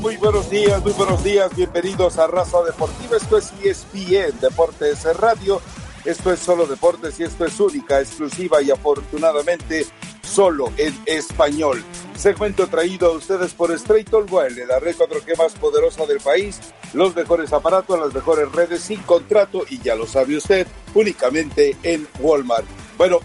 Muy buenos días, muy buenos días. Bienvenidos a Raza Deportiva. Esto es ESPN Deportes Radio. Esto es solo deportes y esto es única, exclusiva y afortunadamente solo en español. Segmento traído a ustedes por Straight All la red 4G más poderosa del país. Los mejores aparatos, las mejores redes sin contrato y ya lo sabe usted, únicamente en Walmart. Bueno,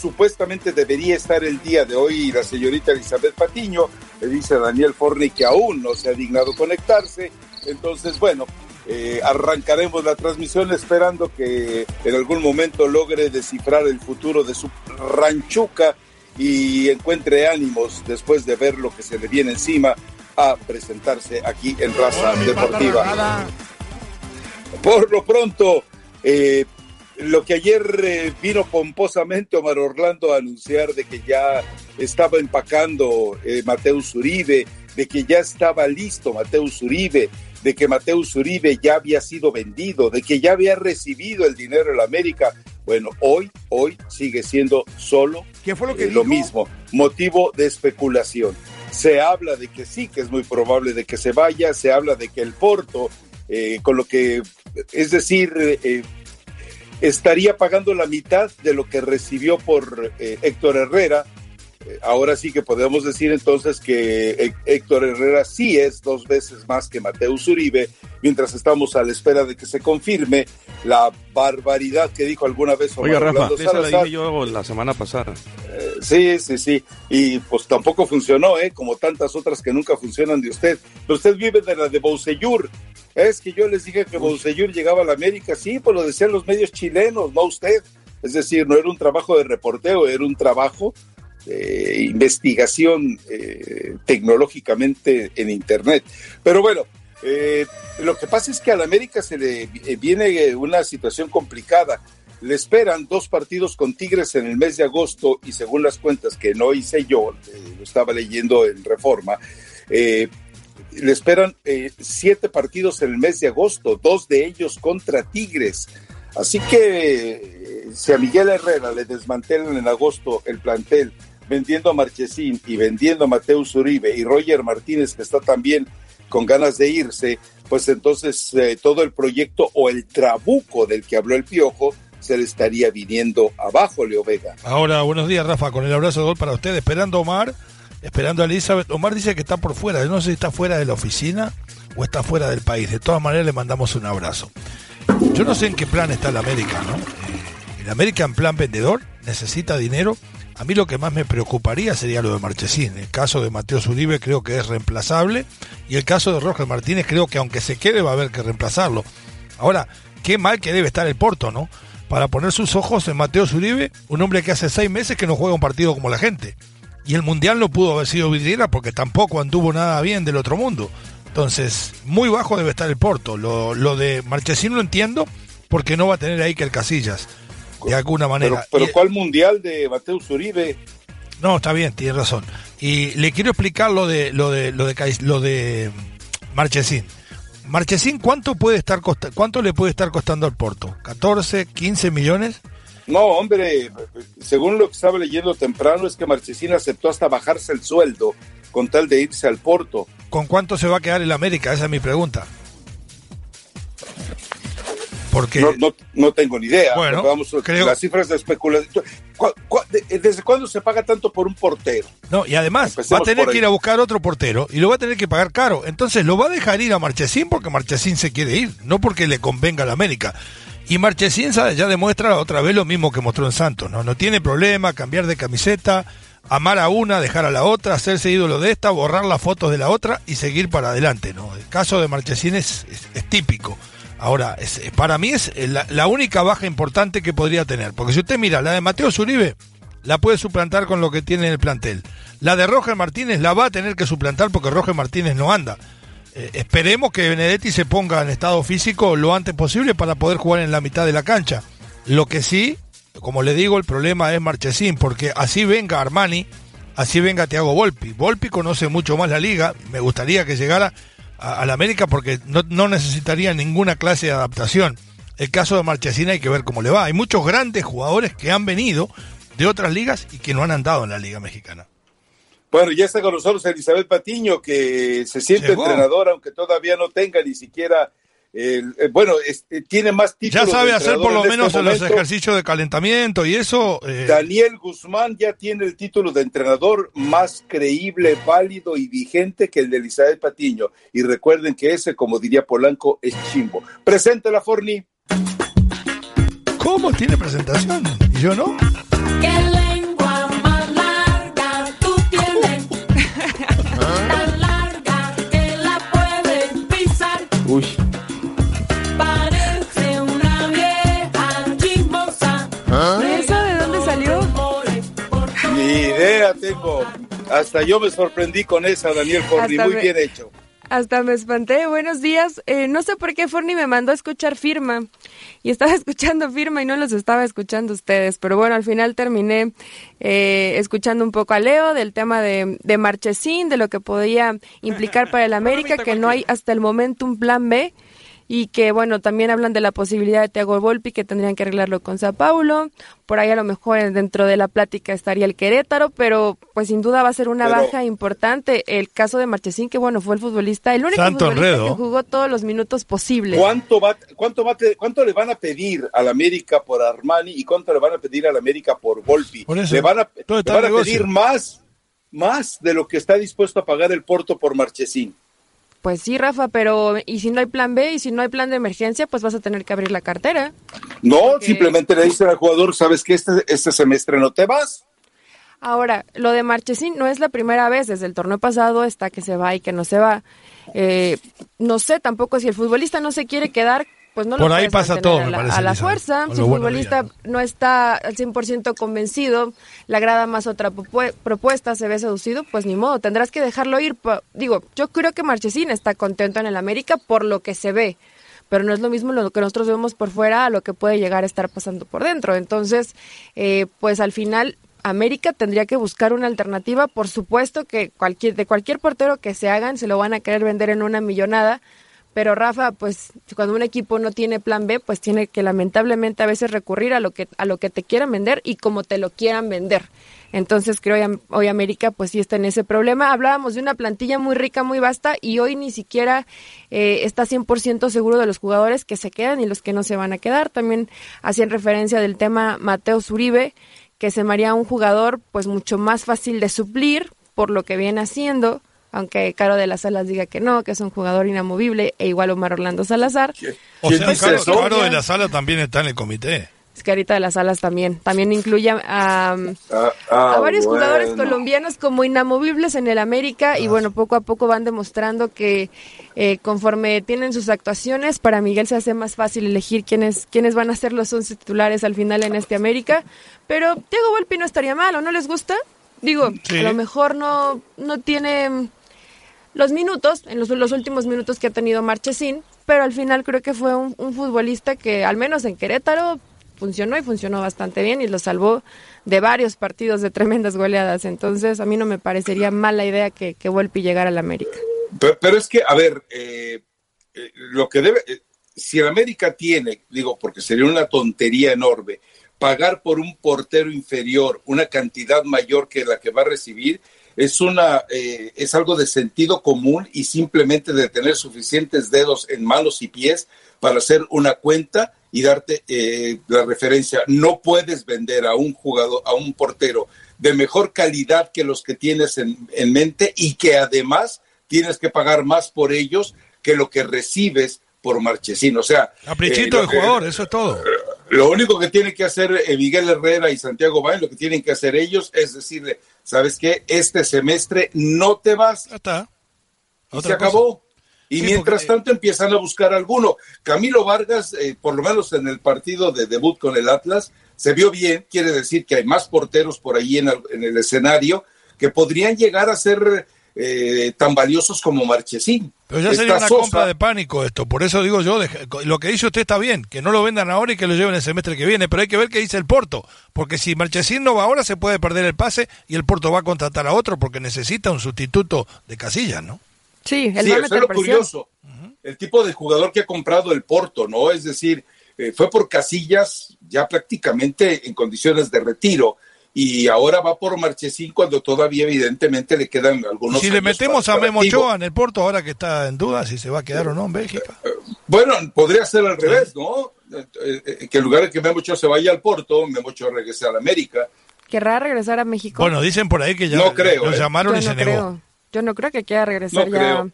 supuestamente debería estar el día de hoy la señorita Elizabeth Patiño, le dice Daniel Forney que aún no se ha dignado conectarse, entonces bueno, eh, arrancaremos la transmisión esperando que en algún momento logre descifrar el futuro de su ranchuca y encuentre ánimos después de ver lo que se le viene encima a presentarse aquí en Raza Deportiva. Por lo pronto, eh, lo que ayer eh, vino pomposamente Omar Orlando a anunciar de que ya estaba empacando eh, Mateus Uribe, de que ya estaba listo Mateus Uribe, de que Mateus Uribe ya había sido vendido, de que ya había recibido el dinero de la América. Bueno, hoy, hoy sigue siendo solo ¿Qué fue lo, que eh, lo mismo, motivo de especulación. Se habla de que sí, que es muy probable de que se vaya, se habla de que el Porto, eh, con lo que, es decir, eh, estaría pagando la mitad de lo que recibió por eh, Héctor Herrera. Ahora sí que podemos decir entonces que Héctor Herrera sí es dos veces más que Mateus Uribe, mientras estamos a la espera de que se confirme la barbaridad que dijo alguna vez Oiga, Rafa, esa la dije yo la semana pasada. Eh, sí, sí, sí. Y pues tampoco funcionó, ¿eh? Como tantas otras que nunca funcionan de usted. Pero usted vive de la de Bousseyur. Es que yo les dije que Bousseyur llegaba a la América, sí, pues lo decían los medios chilenos, no usted. Es decir, no era un trabajo de reporteo, era un trabajo de investigación eh, tecnológicamente en Internet. Pero bueno, eh, lo que pasa es que a la América se le eh, viene una situación complicada. Le esperan dos partidos con Tigres en el mes de agosto y según las cuentas que no hice yo, lo estaba leyendo en Reforma, le esperan eh, siete partidos en el mes de agosto, dos de ellos contra Tigres. Así que eh, si a Miguel Herrera le desmantelan en agosto el plantel, vendiendo a Marchesín y vendiendo a Mateus Uribe y Roger Martínez, que está también con ganas de irse, pues entonces eh, todo el proyecto o el trabuco del que habló el Piojo se le estaría viniendo abajo, Leo Vega. Ahora, buenos días, Rafa, con el abrazo de gol para usted, esperando Omar esperando a Elizabeth. Omar dice que está por fuera, no sé si está fuera de la oficina o está fuera del país. De todas maneras le mandamos un abrazo. Yo no sé en qué plan está el América, ¿no? Eh, el América en plan vendedor necesita dinero. A mí lo que más me preocuparía sería lo de Marchesín. El caso de Mateo Zuribe creo que es reemplazable y el caso de Roger Martínez creo que aunque se quede va a haber que reemplazarlo. Ahora, qué mal que debe estar el Porto, ¿no? Para poner sus ojos en Mateo Zuribe, un hombre que hace seis meses que no juega un partido como la gente y el Mundial no pudo haber sido vidriera porque tampoco anduvo nada bien del otro mundo. Entonces, muy bajo debe estar el Porto. Lo, de Marchesín lo entiendo porque no va a tener ahí que el Casillas, de alguna manera. Pero, ¿cuál Mundial de Mateus Uribe? No, está bien, tiene razón. Y le quiero explicar lo de lo de lo de lo de Marchesín. Marchesín, ¿cuánto puede estar cuánto le puede estar costando al Porto? ¿14, 15 millones? No, hombre, según lo que estaba leyendo temprano, es que Marchesín aceptó hasta bajarse el sueldo con tal de irse al Porto. ¿Con cuánto se va a quedar el América? Esa es mi pregunta. Porque... No, no, tengo ni idea. Bueno, vamos, las cifras de especulación. ¿Desde cuándo se paga tanto por un portero? No, y además va a tener que ir a buscar otro portero y lo va a tener que pagar caro. Entonces lo va a dejar ir a Marchesín porque Marchesín se quiere ir, no porque le convenga a la América. Y Marchesín ya demuestra otra vez lo mismo que mostró en Santos, ¿no? No tiene problema cambiar de camiseta, amar a una, dejar a la otra, hacerse ídolo de esta, borrar las fotos de la otra y seguir para adelante, ¿no? El caso de Marchesín es, típico. Ahora, para mí es la, única baja importante que podría tener, porque si usted mira la de Mateo Zuribe, la puede suplantar con lo que tiene en el plantel. La de Roger Martínez la va a tener que suplantar porque Roger Martínez no anda. Eh, esperemos que Benedetti se ponga en estado físico lo antes posible para poder jugar en la mitad de la cancha. Lo que sí, como le digo, el problema es Marchesín, porque así venga Armani, así venga Thiago Volpi. Volpi conoce mucho más la liga, me gustaría que llegara a, la América porque no, no, necesitaría ninguna clase de adaptación. El caso de Marchesín hay que ver cómo le va. Hay muchos grandes jugadores que han venido de otras ligas y que no han andado en la liga mexicana. Bueno, ya está con nosotros Elizabeth Patiño, que se siente entrenadora, aunque todavía no tenga ni siquiera el, eh, bueno, eh, tiene más títulos. Ya sabe hacer por lo este menos los ejercicios de calentamiento y eso. Eh, Daniel Guzmán ya tiene el título de entrenador más creíble, válido y vigente que el de Elizabeth Patiño. Y recuerden que ese, como diría Polanco, es chimbo. la Forni. ¿Cómo tiene presentación? ¿Y yo no? Uy. Idea tengo. Hasta yo me sorprendí con esa, Daniel Forni. Muy bien hecho. Hasta me espanté. Buenos días. Eh, no sé por qué Forni me mandó a escuchar firma. Y estaba escuchando firma y no los estaba escuchando ustedes. Pero bueno, al final terminé eh, escuchando un poco a Leo del tema de, de Marchesín, de lo que podía implicar para el América, que no hay hasta el momento un plan B y que bueno, también hablan de la posibilidad de Thiago Volpi que tendrían que arreglarlo con Sao Paulo, por ahí a lo mejor dentro de la plática estaría el Querétaro, pero pues sin duda va a ser una baja importante el caso de Marchesín que bueno, fue el futbolista, el único futbolista que jugó todos los minutos posibles. ¿Cuánto va cuánto va cuánto le van a pedir al América por Armani y cuánto le van a pedir al América por Volpi? le van a, le van a pedir más más de lo que está dispuesto a pagar el Porto por Marchesín. Pues sí, Rafa, pero ¿y si no hay plan B y si no hay plan de emergencia, pues vas a tener que abrir la cartera? No, simplemente le dicen al jugador, ¿sabes que este, este semestre no te vas? Ahora, lo de Marchesín no es la primera vez, desde el torneo pasado está que se va y que no se va. Eh, no sé tampoco si el futbolista no se quiere quedar pues no Por lo ahí pasa todo, a la, fuerza. Si el futbolista no está al 100% convencido, le agrada más otra propuesta, se ve seducido, pues ni modo, tendrás que dejarlo ir. Digo, yo creo que Marchesín está contento en el América por lo que se ve, pero no es lo mismo lo que nosotros vemos por fuera a lo que puede llegar a estar pasando por dentro. Entonces, eh, pues al final América tendría que buscar una alternativa. Por supuesto que cualquier, de cualquier portero que se hagan, se lo van a querer vender en una millonada, pero Rafa, pues cuando un equipo no tiene plan B, pues tiene que lamentablemente a veces recurrir a lo que a lo que te quieran vender y como te lo quieran vender. Entonces creo que hoy América pues sí está en ese problema. Hablábamos de una plantilla muy rica, muy vasta y hoy ni siquiera eh, está 100% seguro de los jugadores que se quedan y los que no se van a quedar. También hacían referencia del tema Mateo Zuribe, que se me haría un jugador pues mucho más fácil de suplir por lo que viene haciendo aunque Caro de las Salas diga que no, que es un jugador inamovible, e igual Omar Orlando Salazar. O sea, Caro, de la Sala también está en el comité. Es Carita de las Alas también. También incluye a, a, ah, ah, varios jugadores colombianos como inamovibles en el América y bueno, poco a poco van demostrando que eh, conforme tienen sus actuaciones, para Miguel se hace más fácil elegir quiénes, quiénes van a ser los 11 titulares al final en este América. Pero Diego Volpi no estaría mal, ¿o no les gusta? Digo, a lo mejor no, no tiene los minutos, en los, últimos minutos que ha tenido Marchesín, pero al final creo que fue un, futbolista que al menos en Querétaro funcionó y funcionó bastante bien y lo salvó de varios partidos de tremendas goleadas. Entonces a mí no me parecería mala idea que, que Volpi llegara al América. Pero, es que, a ver, eh, eh, lo que debe, eh, si el América tiene, digo, porque sería una tontería enorme, pagar por un portero inferior una cantidad mayor que la que va a recibir, es una eh, es algo de sentido común y simplemente de tener suficientes dedos en manos y pies para hacer una cuenta y darte eh, la referencia. No puedes vender a un jugador, a un portero de mejor calidad que los que tienes en, en mente y que además tienes que pagar más por ellos que lo que recibes por Marchesín. O sea, caprichito eh, jugador, eso es todo. Lo único que tiene que hacer eh, Miguel Herrera y Santiago Bain, lo que tienen que hacer ellos es decirle, ¿sabes qué? Este semestre no te vas. Está. Y se acabó. Y mientras tanto empiezan a buscar alguno. Camilo Vargas, eh, por lo menos en el partido de debut con el Atlas, se vio bien. Quiere decir que hay más porteros por ahí en el escenario que podrían llegar a ser eh, tan valiosos como Marchesín. Pero ya sería una compra de pánico esto, por eso digo yo, lo que dice usted está bien, que no lo vendan ahora y que lo lleven el semestre que viene, pero hay que ver qué dice el Porto, porque si Marchesín no va ahora se puede perder el pase y el Porto va a contratar a otro porque necesita un sustituto de Casillas, ¿no? Sí, el eso es lo curioso, el tipo de jugador que ha comprado el Porto, ¿no? Es decir, eh, fue por Casillas ya prácticamente en condiciones de retiro y ahora va por Marchesín cuando todavía evidentemente le quedan algunos. Si le metemos a Memo Ochoa en el Porto, ahora que está en duda si se va a quedar o no en Bélgica. Eh, bueno, podría ser al revés, ¿no? Eh, eh, que en lugar de que Memo Ochoa se vaya al Porto, Memo Ochoa regrese a la América. ¿Querrá regresar a México? Bueno, dicen por ahí que ya no creo, lo llamaron y se negó. Yo no creo que quiera regresar ya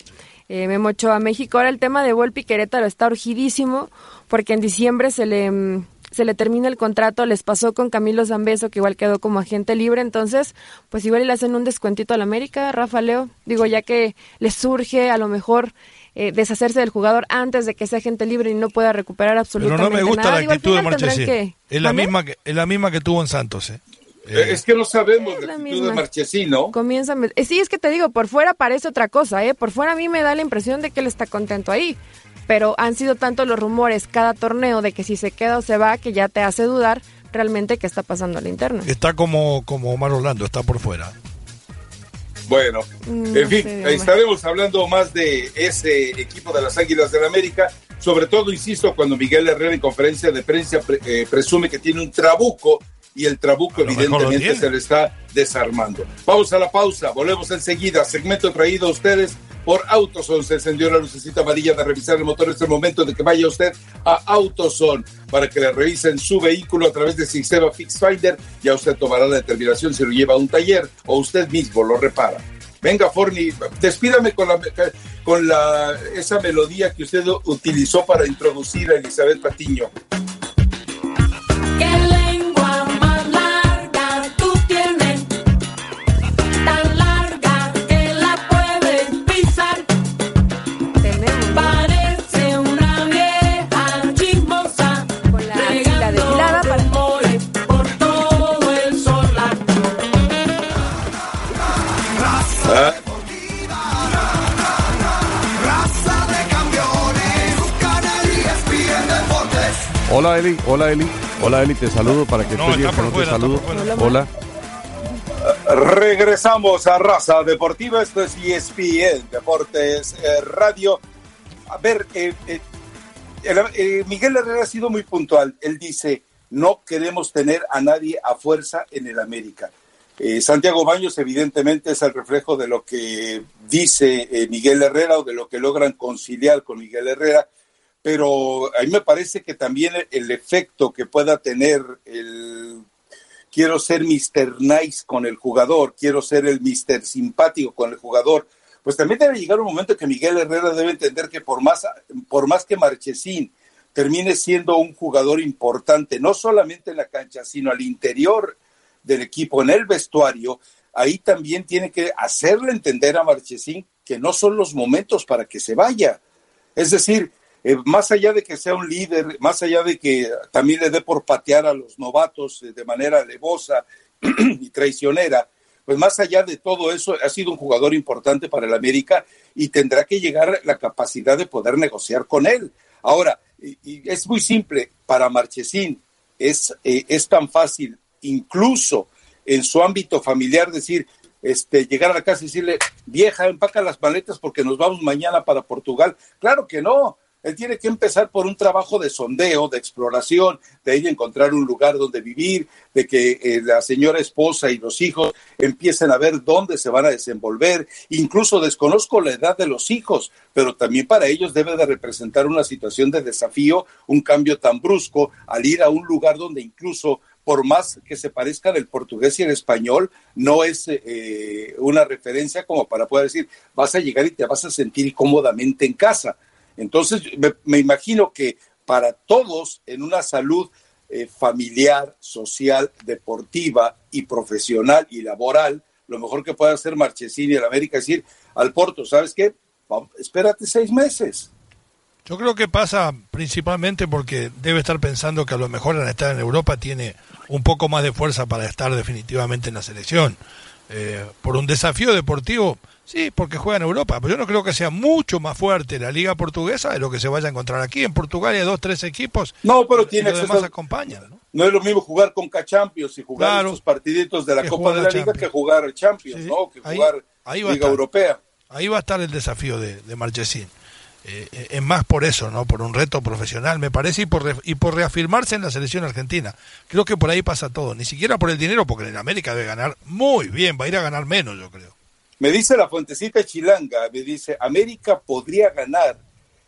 Memo Ochoa a México. Ahora el tema de Volpi Querétaro está urgidísimo porque en diciembre se le mm, se le termina el contrato, les pasó con Camilo Zambeso, que igual quedó como agente libre, entonces, pues igual le hacen un descuentito a la América, Rafa Leo, digo, ya que les surge a lo mejor eh, deshacerse del jugador antes de que sea agente libre y no pueda recuperar absolutamente nada. Pero no me gusta la actitud de Marchesín. Es la misma que es la misma que tuvo en Santos, ¿eh? eh es que no sabemos la, actitud de Marchesín, ¿no? Comienza, eh, sí, es que te digo, por fuera parece otra cosa, ¿eh? Por fuera a mí me da la impresión de que él está contento ahí pero han sido tantos los rumores cada torneo de que si se queda o se va que ya te hace dudar realmente qué está pasando al interno. Está como, como Omar Orlando, está por fuera. Bueno, mm, en fin, estaremos hablando más de ese equipo de las Águilas del la América, sobre todo, insisto, cuando Miguel Herrera en conferencia de prensa eh, presume que tiene un trabuco y el trabuco evidentemente se le está desarmando. Vamos a la pausa, volvemos enseguida, segmento traído a ustedes por Autoson. Se encendió la lucecita amarilla de revisar el motor. Es el momento de que vaya usted a Autoson para que le revisen su vehículo a través del sistema Fix Finder. Ya usted tomará la determinación si lo lleva a un taller o usted mismo lo repara. Venga, Forni, despídame con la con la esa melodía que usted utilizó para introducir a Elizabeth Patiño. Hola Eli, hola Eli, hola Eli, te saludo para que estés bien, no te saludo. Hola. Regresamos a Raza Deportiva, esto es ESPN Deportes eh, Radio. A ver, eh, eh, Miguel Herrera ha sido muy puntual. Él dice, no queremos tener a nadie a fuerza en el América. Santiago Baños evidentemente es el reflejo de lo que dice Miguel Herrera o de lo que logran conciliar con Miguel Herrera pero a mí me parece que también el efecto que pueda tener el quiero ser Mr. Nice con el jugador, quiero ser el Mr. Simpático con el jugador, pues también debe llegar un momento que Miguel Herrera debe entender que por más, por más que Marchesín termine siendo un jugador importante, no solamente en la cancha, sino al interior del equipo, en el vestuario, ahí también tiene que hacerle entender a Marchesín que no son los momentos para que se vaya. Es decir, eh, más allá de que sea un líder, más allá de que también le dé por patear a los novatos eh, de manera alevosa y traicionera, pues más allá de todo eso, ha sido un jugador importante para el América y tendrá que llegar la capacidad de poder negociar con él. Ahora, y, es muy simple, para Marchesín es, eh, es tan fácil, incluso en su ámbito familiar, decir, este, llegar a la casa y decirle, vieja, empaca las maletas porque nos vamos mañana para Portugal. Claro que no, Él tiene que empezar por un trabajo de sondeo, de exploración, de ir encontrar un lugar donde vivir, de que eh, la señora esposa y los hijos empiecen a ver dónde se van a desenvolver. Incluso desconozco la edad de los hijos, pero también para ellos debe de representar una situación de desafío, un cambio tan brusco al ir a un lugar donde incluso por más que se parezcan el portugués y el español, no es eh, una referencia como para poder decir, vas a llegar y te vas a sentir cómodamente en casa. Entonces, me, imagino que para todos en una salud eh, familiar, social, deportiva y profesional y laboral, lo mejor que puede hacer Marchesini en América es decir al Porto, ¿sabes qué? espérate seis meses. Yo creo que pasa principalmente porque debe estar pensando que a lo mejor al estar en Europa tiene un poco más de fuerza para estar definitivamente en la selección. Eh, por un desafío deportivo, sí, porque juega en Europa, pero yo no creo que sea mucho más fuerte la liga portuguesa de lo que se vaya a encontrar aquí. En Portugal hay dos, tres equipos. No, pero tiene que los acompañan, ¿no? No es lo mismo jugar con K-Champions y jugar esos partiditos de la Copa de la Liga que jugar Champions, ¿no? Que jugar Liga Europea. Ahí va a estar el desafío de, de Marchesín. Eh, eh, es más por eso, ¿no? Por un reto profesional, me parece, y por, y por reafirmarse en la selección argentina. Creo que por ahí pasa todo, ni siquiera por el dinero, porque en América debe ganar muy bien, va a ir a ganar menos, yo creo. Me dice la fuentecita chilanga, me dice, América podría ganar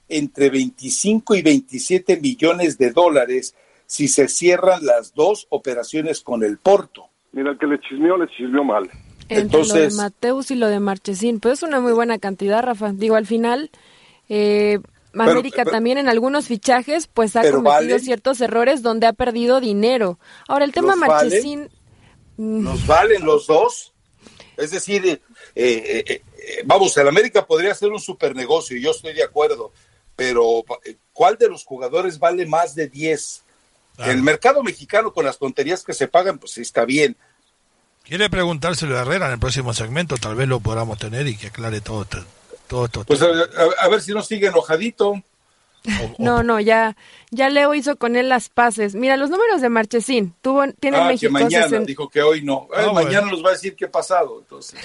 entre 25 y 27 millones de dólares si se cierran las dos operaciones con el Porto. Mira, que le chismeó, le chismeó mal. Entre Entonces, lo de Mateus y lo de Marchesín, pues es una muy buena cantidad, Rafa. Digo, al final eh, América también en algunos fichajes pues ha cometido ciertos errores donde ha perdido dinero. Ahora el tema Marchesín... Mm. ¿Nos valen los dos? Es decir, eh, eh, eh, vamos, el América podría ser un super negocio, yo estoy de acuerdo, pero ¿cuál de los jugadores vale más de 10? El mercado mexicano con las tonterías que se pagan, pues está bien. Quiere preguntárselo a Herrera en el próximo segmento, tal vez lo podamos tener y que aclare todo esto. Pues a, ver si no sigue enojadito. No, no, ya, ya Leo hizo con él las paces. Mira, los números de Marchesín, tuvo, tiene ah, México. Que mañana, dijo que hoy no. Ah, mañana nos va a decir qué ha pasado. Entonces,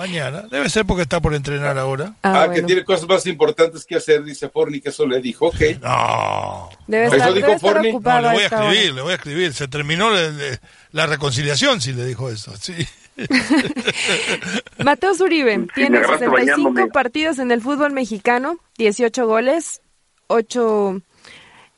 Mañana, debe ser porque está por entrenar ahora. Ah, ah que tiene cosas más importantes que hacer, dice Forni, que eso le dijo, ok. No. Debe estar, ¿Eso dijo Forni? No, le voy a escribir, le voy a escribir. Se terminó la reconciliación si le dijo eso, sí. Mateo Zuribe tiene 65 partidos en el fútbol mexicano, 18 goles, 8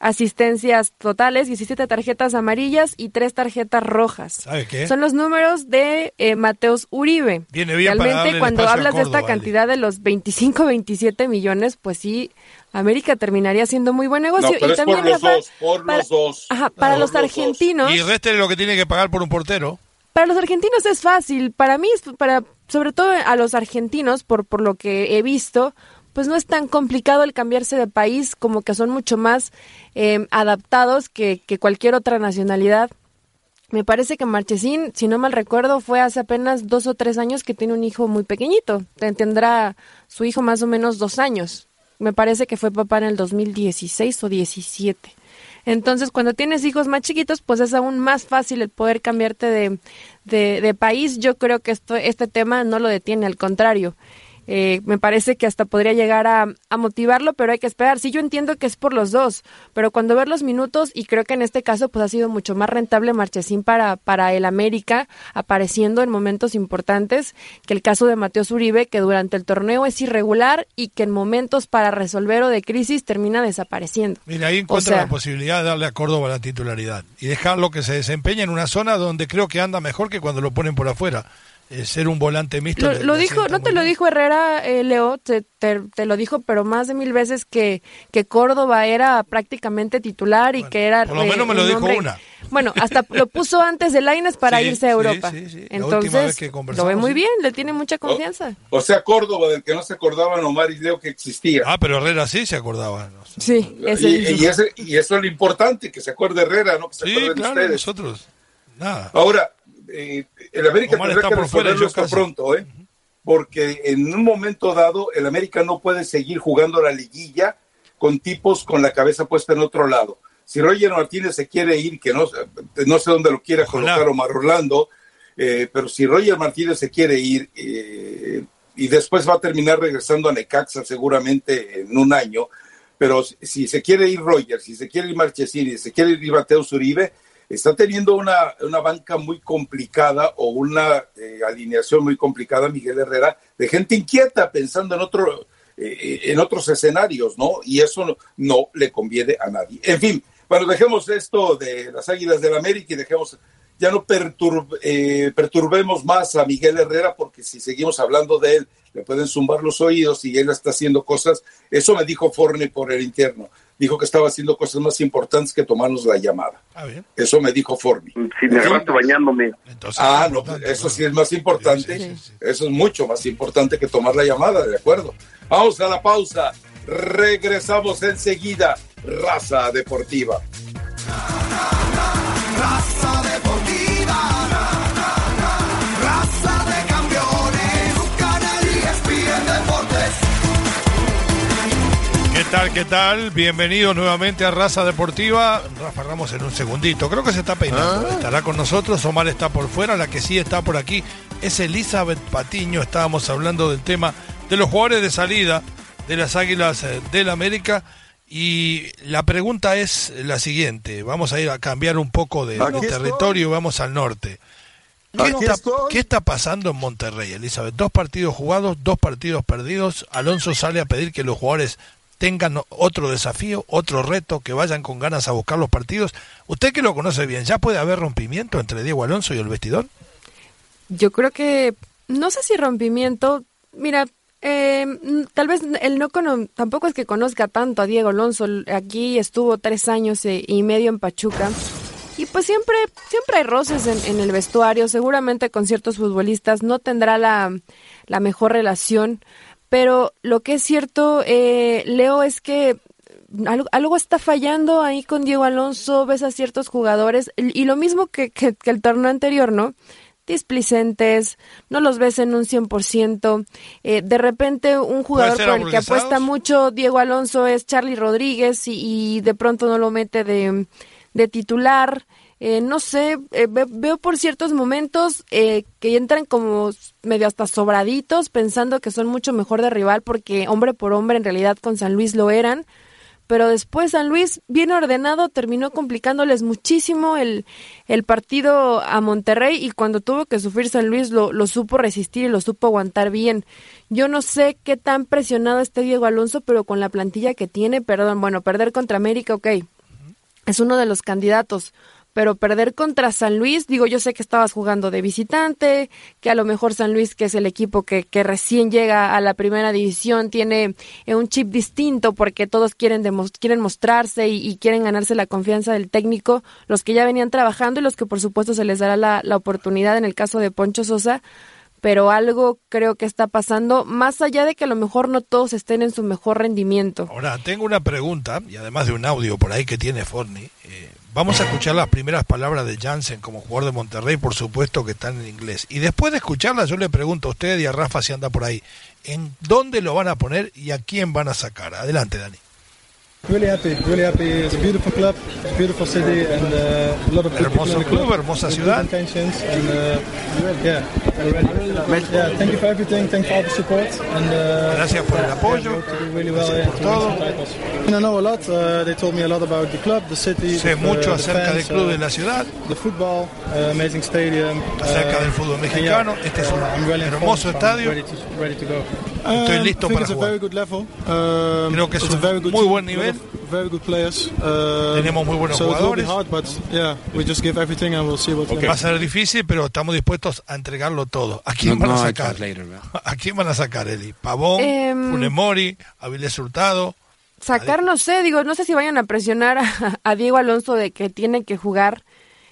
asistencias totales, 17 tarjetas amarillas y 3 tarjetas rojas. ¿Sabe qué? Son los números de eh, Mateos Uribe. Viene bien Realmente cuando hablas de esta cantidad de los 25, 27 millones, pues sí, América terminaría siendo muy buen negocio. y también por los dos, por para, los dos. Ajá, para los argentinos. Y reste lo que tiene que pagar por un portero. Para los argentinos es fácil, para mí, para, sobre todo a los argentinos, por, por lo que he visto, pues no es tan complicado el cambiarse de país, como que son mucho más eh, adaptados que, que cualquier otra nacionalidad. Me parece que Marchesín, si no mal recuerdo, fue hace apenas dos o tres años que tiene un hijo muy pequeñito. Tendrá su hijo más o menos dos años. Me parece que fue papá en el 2016 o 17. Entonces, cuando tienes hijos más chiquitos, pues es aún más fácil el poder cambiarte de, de, país. Yo creo que esto, este tema no lo detiene, al contrario. Eh, me parece que hasta podría llegar a, motivarlo, pero hay que esperar. Sí, yo entiendo que es por los dos, pero cuando ver los minutos, y creo que en este caso pues ha sido mucho más rentable Marchesín para, para el América, apareciendo en momentos importantes, que el caso de Mateo Zuribe, que durante el torneo es irregular y que en momentos para resolver o de crisis termina desapareciendo. Mira, ahí encuentra la posibilidad de darle a Córdoba la titularidad y dejarlo que se desempeñe en una zona donde creo que anda mejor que cuando lo ponen por afuera. Eh, ser un volante mixto. Lo, dijo, no te lo dijo Herrera, eh, Leo, te, te, lo dijo, pero más de mil veces que, que Córdoba era prácticamente titular y que era. Por lo menos me lo dijo una. Bueno, hasta lo puso antes de Laines para irse a Europa. Entonces, lo ve muy bien, le tiene mucha confianza. O, sea, Córdoba, del que no se acordaba Omar y Leo que existía. Ah, pero Herrera sí se acordaba. Sí, ese y, y, eso es lo importante, que se acuerde Herrera, ¿no? Que se sí, claro, nosotros. Nada. Ahora, eh, el América tendrá que resolverlo esto pronto, ¿eh? Porque en un momento dado, el América no puede seguir jugando la liguilla con tipos con la cabeza puesta en otro lado. Si Roger Martínez se quiere ir, que no, no sé dónde lo quiera colocar Omar Orlando, eh, pero si Roger Martínez se quiere ir eh, y después va a terminar regresando a Necaxa seguramente en un año, pero si se quiere ir Rogers, si se quiere ir Marchesini, si se quiere ir Mateo Uribe, está teniendo una, una, banca muy complicada o una eh, alineación muy complicada Miguel Herrera de gente inquieta pensando en otro eh, en otros escenarios, ¿no? Y eso no, le conviene a nadie. En fin, bueno, dejemos esto de las Águilas del América y dejemos ya no eh, perturbemos más a Miguel Herrera porque si seguimos hablando de él le pueden zumbar los oídos y él está haciendo cosas. Eso me dijo Forne por el interno. Dijo que estaba haciendo cosas más importantes que tomarnos la llamada. Ah, eso me dijo Forne. Si me agarraste bañándome. ah, no, eso sí es más importante. Eso es mucho más importante que tomar la llamada, ¿de acuerdo? Vamos a la pausa. Regresamos enseguida. Raza Deportiva. Raza tal? ¿Qué tal? Bienvenido nuevamente a Raza Deportiva. Rafa Ramos en un segundito. Creo que se está peinando. Ah. Estará con nosotros. Omar está por fuera. La que sí está por aquí es Elizabeth Patiño. Estábamos hablando del tema de los jugadores de salida de las Águilas eh, del América. Y la pregunta es la siguiente. Vamos a ir a cambiar un poco de, territorio y vamos al norte. ¿Qué está, ¿Qué está, pasando en Monterrey, Elizabeth? Dos partidos jugados, dos partidos perdidos. Alonso sale a pedir que los jugadores tengan otro desafío, otro reto, que vayan con ganas a buscar los partidos. Usted que lo conoce bien, ¿ya puede haber rompimiento entre Diego Alonso y el vestidor? Yo creo que, no sé si rompimiento, mira, eh, tal vez el no tampoco es que conozca tanto a Diego Alonso, aquí estuvo tres años y medio en Pachuca. Y pues siempre, siempre hay roces en, el vestuario, seguramente con ciertos futbolistas no tendrá la mejor relación, pero lo que es cierto, eh, Leo, es que algo, está fallando ahí con Diego Alonso, ves a ciertos jugadores, y lo mismo que, que, el torneo anterior, ¿no? displicentes, no los ves en un 100%. Eh, de repente un jugador por el que apuesta mucho Diego Alonso es Charlie Rodríguez y, de pronto no lo mete de, de titular. Eh, no sé, eh, veo por ciertos momentos eh, que entran como medio hasta sobraditos, pensando que son mucho mejor de rival, porque hombre por hombre en realidad con San Luis lo eran. Pero después San Luis, bien ordenado, terminó complicándoles muchísimo el, partido a Monterrey y cuando tuvo que sufrir San Luis lo, lo supo resistir y lo supo aguantar bien. Yo no sé qué tan presionado esté Diego Alonso, pero con la plantilla que tiene, perdón, bueno, perder contra América, ok, es uno de los candidatos pero perder contra San Luis, digo, yo sé que estabas jugando de visitante, que a lo mejor San Luis, que es el equipo que, que recién llega a la primera división, tiene eh, un chip distinto porque todos quieren, quieren mostrarse y, quieren ganarse la confianza del técnico, los que ya venían trabajando y los que por supuesto se les dará la, la oportunidad en el caso de Poncho Sosa, pero algo creo que está pasando, más allá de que a lo mejor no todos estén en su mejor rendimiento. Ahora, tengo una pregunta, y además de un audio por ahí que tiene Forni. Eh, Vamos a escuchar las primeras palabras de Jansen como jugador de Monterrey, por supuesto que están en inglés. Y después de escucharlas, yo le pregunto a usted y a Rafa si anda por ahí, ¿en dónde lo van a poner y a quién van a sacar? Adelante, Dani. Really happy, really happy. It's a beautiful club, it's a beautiful city, and uh, a lot of hermoso club, hermosa ciudad. And, uh, yeah, yeah, thank you for everything, thank you for all the support, and uh, gracias por el apoyo. really well por todo. I know a lot. Uh, they told me a lot about the club, the city. Sé mucho acerca del club de la ciudad. The football, uh, amazing stadium. Acerca del fútbol mexicano. este es un hermoso estadio. Ready to, ready to go. Estoy um, listo para jugar. Um, Creo que es un muy buen nivel. Very good players. Uh, Tenemos muy buenos jugadores. Hard, but yeah, we just give everything and we'll see what okay. Va a ser difícil, pero estamos dispuestos a entregarlo todo. ¿A quién van a sacar? ¿A quién van a sacar, Eli? Pavón, eh, Funemori, Avilés Hurtado. Sacar, no sé, digo, no sé si vayan a presionar a, a Diego Alonso de que tiene que jugar.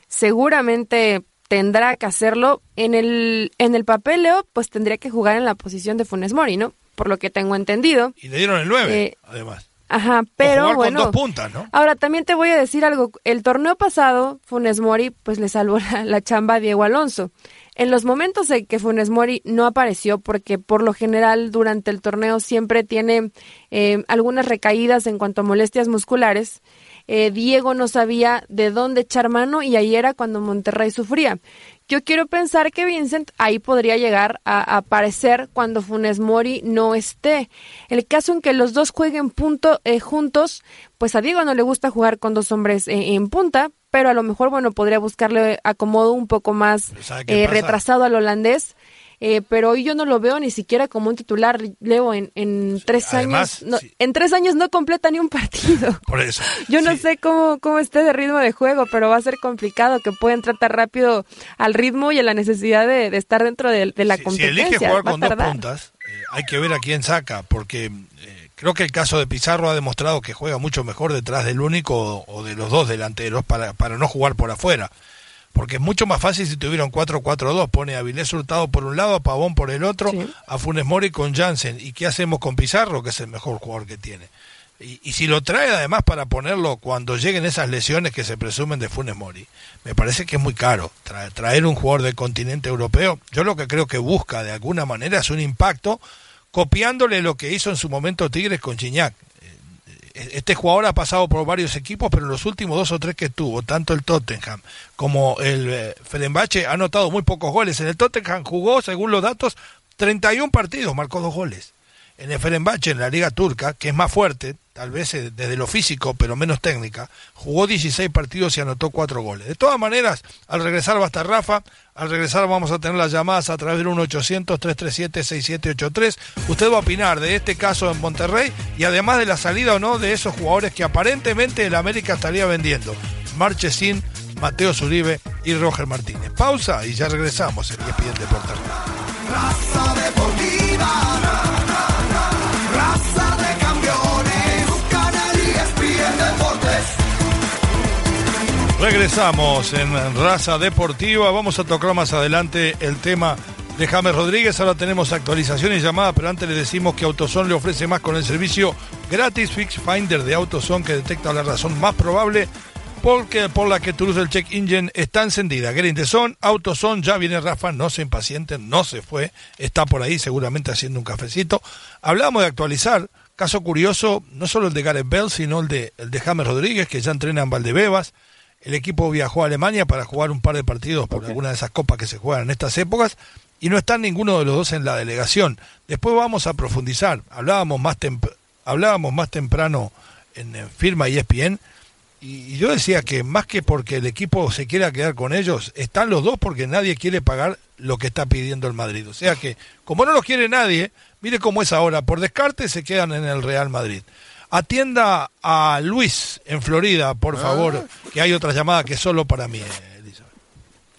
Seguramente tendrá que hacerlo. En el, en el papel, Leo, pues tendría que jugar en la posición de Funes Mori, ¿no? Por lo que tengo entendido. Y le dieron el 9, eh, además. Ajá, pero bueno. puntas, ¿no? Ahora también te voy a decir algo. El torneo pasado, Funes Mori, pues le salvó la, chamba a Diego Alonso. En los momentos en que Funes Mori no apareció, porque por lo general durante el torneo siempre tiene eh, algunas recaídas en cuanto a molestias musculares, eh, Diego no sabía de dónde echar mano y ahí era cuando Monterrey sufría. Yo quiero pensar que Vincent ahí podría llegar a, aparecer cuando Funes Mori no esté. El caso en que los dos jueguen punto eh, juntos, pues a Diego no le gusta jugar con dos hombres eh, en punta, pero a lo mejor, bueno, podría buscarle acomodo un poco más eh, retrasado al holandés. Eh, pero hoy yo no lo veo ni siquiera como un titular, Leo, en, en tres años. En tres años no completa ni un partido. Por eso. Yo no sé cómo, cómo esté de ritmo de juego, pero va a ser complicado que pueda entrar tan rápido al ritmo y a la necesidad de, estar dentro de, la competencia. Si elige jugar con dos puntas, eh, hay que ver a quién saca, porque Creo que el caso de Pizarro ha demostrado que juega mucho mejor detrás del único o de los dos delanteros para, para no jugar por afuera. Porque es mucho más fácil si tuviera un 4-4-2. Pone a Vilés Hurtado por un lado, a Pavón por el otro, a Funes Mori con Jansen. ¿Y qué hacemos con Pizarro, que es el mejor jugador que tiene? Y, y, si lo trae además para ponerlo cuando lleguen esas lesiones que se presumen de Funes Mori, me parece que es muy caro. traer un jugador del continente europeo, yo lo que creo que busca de alguna manera es un impacto copiándole lo que hizo en su momento Tigres con Chiñac. Este jugador ha pasado por varios equipos, pero en los últimos dos o tres que tuvo, tanto el Tottenham como el eh, Fenerbahce, ha anotado muy pocos goles. En el Tottenham jugó, según los datos, 31 partidos, marcó dos goles. En Fenerbahce, en la Liga Turca, que es más fuerte, tal vez eh, desde lo físico, pero menos técnica, jugó 16 partidos y anotó 4 goles. De todas maneras, al regresar va a estar Rafa, al regresar vamos a tener las llamadas a través del 1-800-337-6783. Usted va a opinar de este caso en Monterrey y además de la salida o no de esos jugadores que aparentemente el América estaría vendiendo. Marchesín, Mateo Zuribe y Roger Martínez. Pausa y ya regresamos en ESPN Deportes. Regresamos en Raza Deportiva. Vamos a tocar más adelante el tema de James Rodríguez. Ahora tenemos actualización y llamada, pero antes le decimos que AutoZone le ofrece más con el servicio gratis Fix Finder de AutoZone que detecta la razón más probable porque, por la que tu luz del check engine está encendida. Gerente son, AutoZone, ya viene Rafa, no se impacienten, no se fue, está por ahí seguramente haciendo un cafecito. Hablamos de actualizar, caso curioso, no solo el de Gareth Bell, sino el de, el de James Rodríguez, que ya entrena en Valdebebas el equipo viajó a Alemania para jugar un par de partidos por alguna de esas copas que se juegan en estas épocas y no está ninguno de los dos en la delegación. Después vamos a profundizar. Hablábamos más, hablábamos más temprano en, firma y ESPN y, yo decía que más que porque el equipo se quiera quedar con ellos, están los dos porque nadie quiere pagar lo que está pidiendo el Madrid. O sea que, como no los quiere nadie, mire cómo es ahora, por descarte se quedan en el Real Madrid. Atienda a Luis en Florida, por ah. favor, que hay otra llamada que es solo para mí, Elizabeth.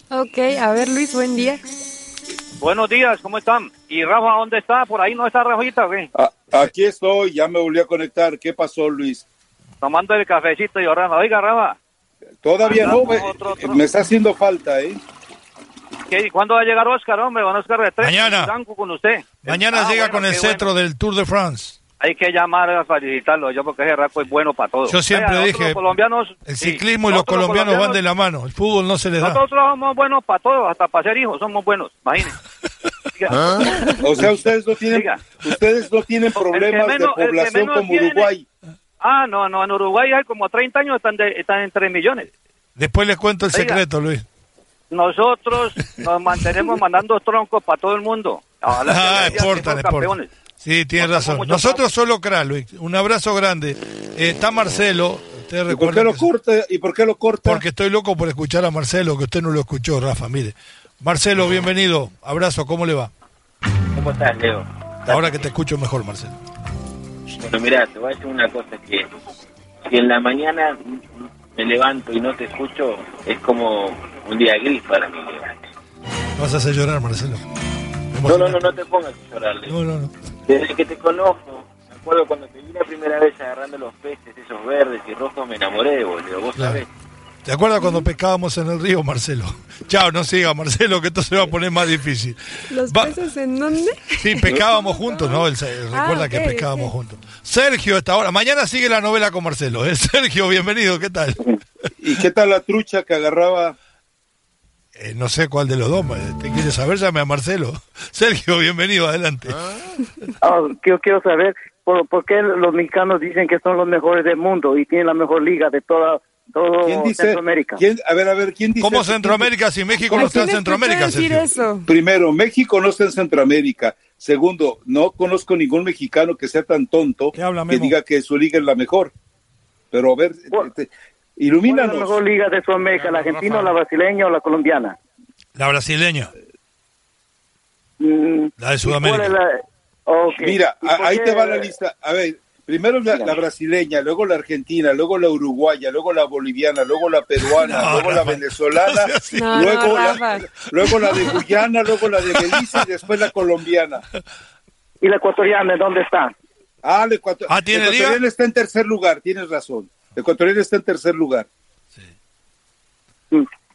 Ok, a ver Luis, buen día. Buenos días, ¿cómo están? ¿Y Rafa dónde está? ¿Por ahí no está Rafita? ¿qué? Ah, aquí estoy, ya me volví a conectar. ¿Qué pasó, Luis? Tomando el cafecito y Rafa. Oiga, Rafa. Todavía no, me, está haciendo falta, ¿eh? ¿Qué? ¿Cuándo va a llegar Oscar, hombre? Van a Oscar de tres. Mañana. Con usted. Mañana ah, llega con el cetro del Tour de France hay que llamar a felicitarlo yo porque ese raco es bueno para todos. Yo siempre dije, colombianos, el ciclismo y los colombianos, van de la mano, el fútbol no se les da. Nosotros somos buenos para todos, hasta para ser hijos somos buenos, imagínense. ¿Ah? O sea, ustedes no tienen, ustedes no tienen problemas de población como Uruguay. Ah, no, no, en Uruguay hay como 30 años, están, están en 3 millones. Después les cuento el secreto, Luis. Nosotros nos mantenemos mandando troncos para todo el mundo. ah, exportan, exportan. Sí, tiene razón. Nosotros solo CRA, Luis. Un abrazo grande. Eh, está Marcelo. ¿Y por qué lo corta? ¿Y por qué lo corta? Porque estoy loco por escuchar a Marcelo, que usted no lo escuchó, Rafa. Mire. Marcelo, bienvenido. Abrazo, ¿cómo le va? ¿Cómo estás, Leo? Ahora que te escucho mejor, Marcelo. Bueno, mira, te voy a decir una cosa que si en la mañana me levanto y no te escucho, es como un día gris para mí. Vas a hacer llorar, Marcelo. No, no, no, no te pongas a llorar. No, no, no. Desde que te conozco, me acuerdo cuando te vi la primera vez agarrando los peces, esos verdes y rojos, me enamoré, boludo. Vos sabés. ¿Te acuerdas cuando pescábamos en el río, Marcelo? Chao, no siga, Marcelo, que esto se va a poner más difícil. ¿Los peces en dónde? Sí, pescábamos juntos, ¿no? Él, ah, recuerda que pescábamos juntos. Sergio, esta hora. Mañana sigue la novela con Marcelo. ¿eh? Sergio, bienvenido, ¿qué tal? ¿Y qué tal la trucha que agarraba eh, no sé cuál de los dos. ¿Te quieres saber? Llame a Marcelo. Sergio, bienvenido, adelante. Ah, yo quiero saber por, qué los mexicanos dicen que son los mejores del mundo y tienen la mejor liga de toda todo ¿Quién dice, Centroamérica. a ver, a ver, ¿quién dice? ¿Cómo Centroamérica si México no está en Centroamérica? Decir eso? Primero, México no está en Centroamérica. Segundo, no conozco ningún mexicano que sea tan tonto que diga que su liga es la mejor. Pero a ver, este, ilumínanos. ¿Cuál es la mejor liga de Sudamérica, la argentina, la brasileña o la colombiana? La brasileña. Mm, la de Sudamérica. Mira, ahí te va la lista. A ver, primero la, brasileña, luego la argentina, luego la uruguaya, luego la boliviana, luego la peruana, luego la venezolana, luego, la, luego la de Guyana, luego la de Belice y después la colombiana. ¿Y la ecuatoriana dónde está? Ah, la, ah, ecuatoriana está en tercer lugar, tienes razón. La ecuatoriana está en tercer lugar. Sí.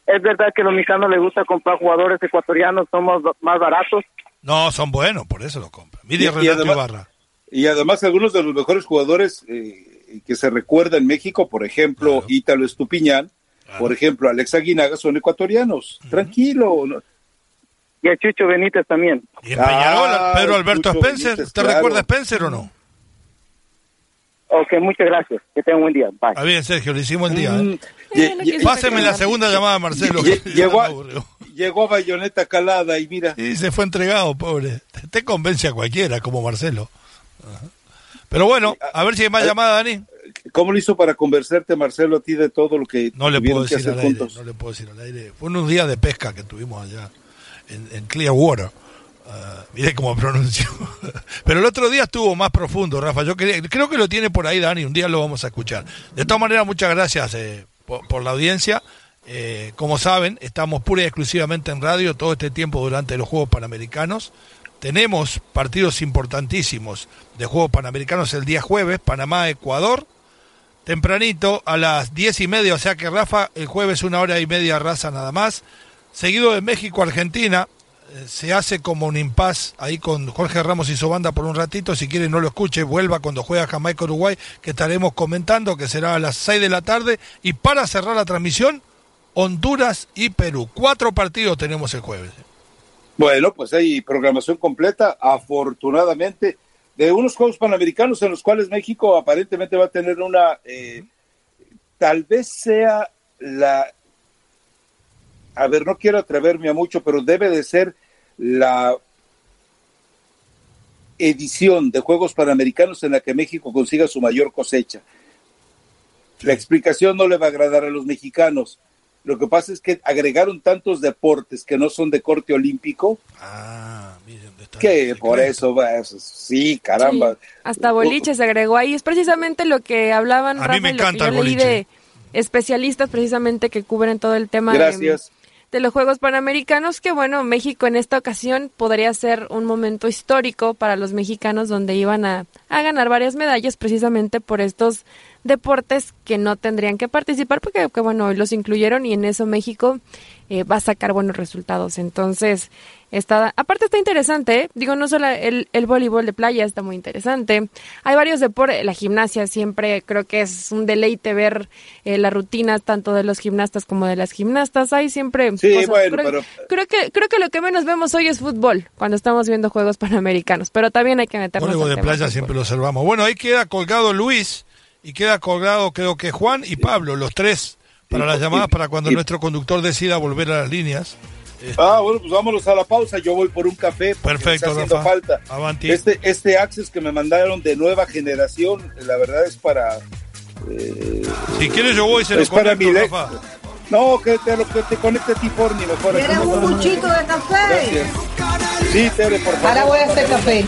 Es verdad que a los mexicanos les gusta comprar jugadores ecuatorianos, somos más baratos. No, son buenos, por eso lo compran. Mire y, además, y además algunos de los mejores jugadores eh, que se recuerda en México, por ejemplo, Ítalo Estupiñán, por ejemplo, Alex Aguinaga, son ecuatorianos. Tranquilo. Y a Chucho Benítez también. Y en Peñarola, Pedro Alberto Spencer. ¿Te recuerda Spencer o no? Ok, muchas gracias. Que tenga un buen día. Bye. Está bien, Sergio, le hicimos el día. ¿eh? Mm, Páseme la segunda llamada, Marcelo. Llegó, a, llegó a Bayoneta calada y mira. Y se fue entregado, pobre. Te convence a cualquiera, como Marcelo. Pero bueno, a ver si hay más llamada, Dani. ¿Cómo lo hizo para convencerte, Marcelo, a ti de todo lo que no le puedo decir al aire, No le puedo decir al aire. Fue unos días de pesca que tuvimos allá en, en Clearwater. Uh, cómo pronunció. Pero el otro día estuvo más profundo, Rafa. Yo creo que lo tiene por ahí, Dani. Un día lo vamos a escuchar. De todas maneras, muchas gracias eh, por, la audiencia. Eh, como saben, estamos pura y exclusivamente en radio todo este tiempo durante los Juegos Panamericanos. Tenemos partidos importantísimos de Juegos Panamericanos el día jueves, Panamá-Ecuador, tempranito a las diez y media, o sea que Rafa, el jueves una hora y media raza nada más. Seguido de México-Argentina, se hace como un impas ahí con Jorge Ramos y su banda por un ratito. Si quiere no lo escuche, vuelva cuando juega Jamaica-Uruguay, que estaremos comentando, que será a las 6 de la tarde. Y para cerrar la transmisión, Honduras y Perú. Cuatro partidos tenemos el jueves. Bueno, pues hay programación completa, afortunadamente, de unos Juegos Panamericanos en los cuales México aparentemente va a tener una, eh, tal vez sea la, a ver, no quiero atreverme a mucho, pero debe de ser la edición de Juegos Panamericanos en la que México consiga su mayor cosecha. La explicación no le va a agradar a los mexicanos, lo que pasa es que agregaron tantos deportes que no son de corte olímpico. Ah, que por eso, sí, caramba. hasta boliche se agregó ahí. Es precisamente lo que hablaban, a mí me encanta leí de especialistas precisamente que cubren todo el tema Gracias. De, los Juegos Panamericanos, que bueno, México en esta ocasión podría ser un momento histórico para los mexicanos donde iban a, a ganar varias medallas precisamente por estos deportes que no tendrían que participar porque que, bueno, los incluyeron y en eso México eh, va a sacar buenos resultados. Entonces, está, aparte está interesante, ¿eh? digo, no solo el, el, voleibol de playa está muy interesante. Hay varios deportes, la gimnasia siempre creo que es un deleite ver eh, la rutina tanto de los gimnastas como de las gimnastas. Hay siempre sí, bueno, creo, creo, que creo que lo que menos vemos hoy es fútbol cuando estamos viendo juegos panamericanos, pero también hay que meternos. Voleibol de playa siempre lo observamos. Bueno, ahí queda colgado Luis y queda colgado creo que Juan y Pablo, los tres, para las llamadas, para cuando nuestro conductor decida volver a las líneas. Ah, bueno, pues vámonos a la pausa. Yo voy por un café. Perfecto, está haciendo falta. Este, este Access que me mandaron de nueva generación, la verdad es para. Eh, si quieres, yo voy y se lo para mi Rafa. No, que te, que te conecte Tiforni mejor. ¿Quieres un buchito de café? Sí, Tere, por favor. Ahora voy a hacer café.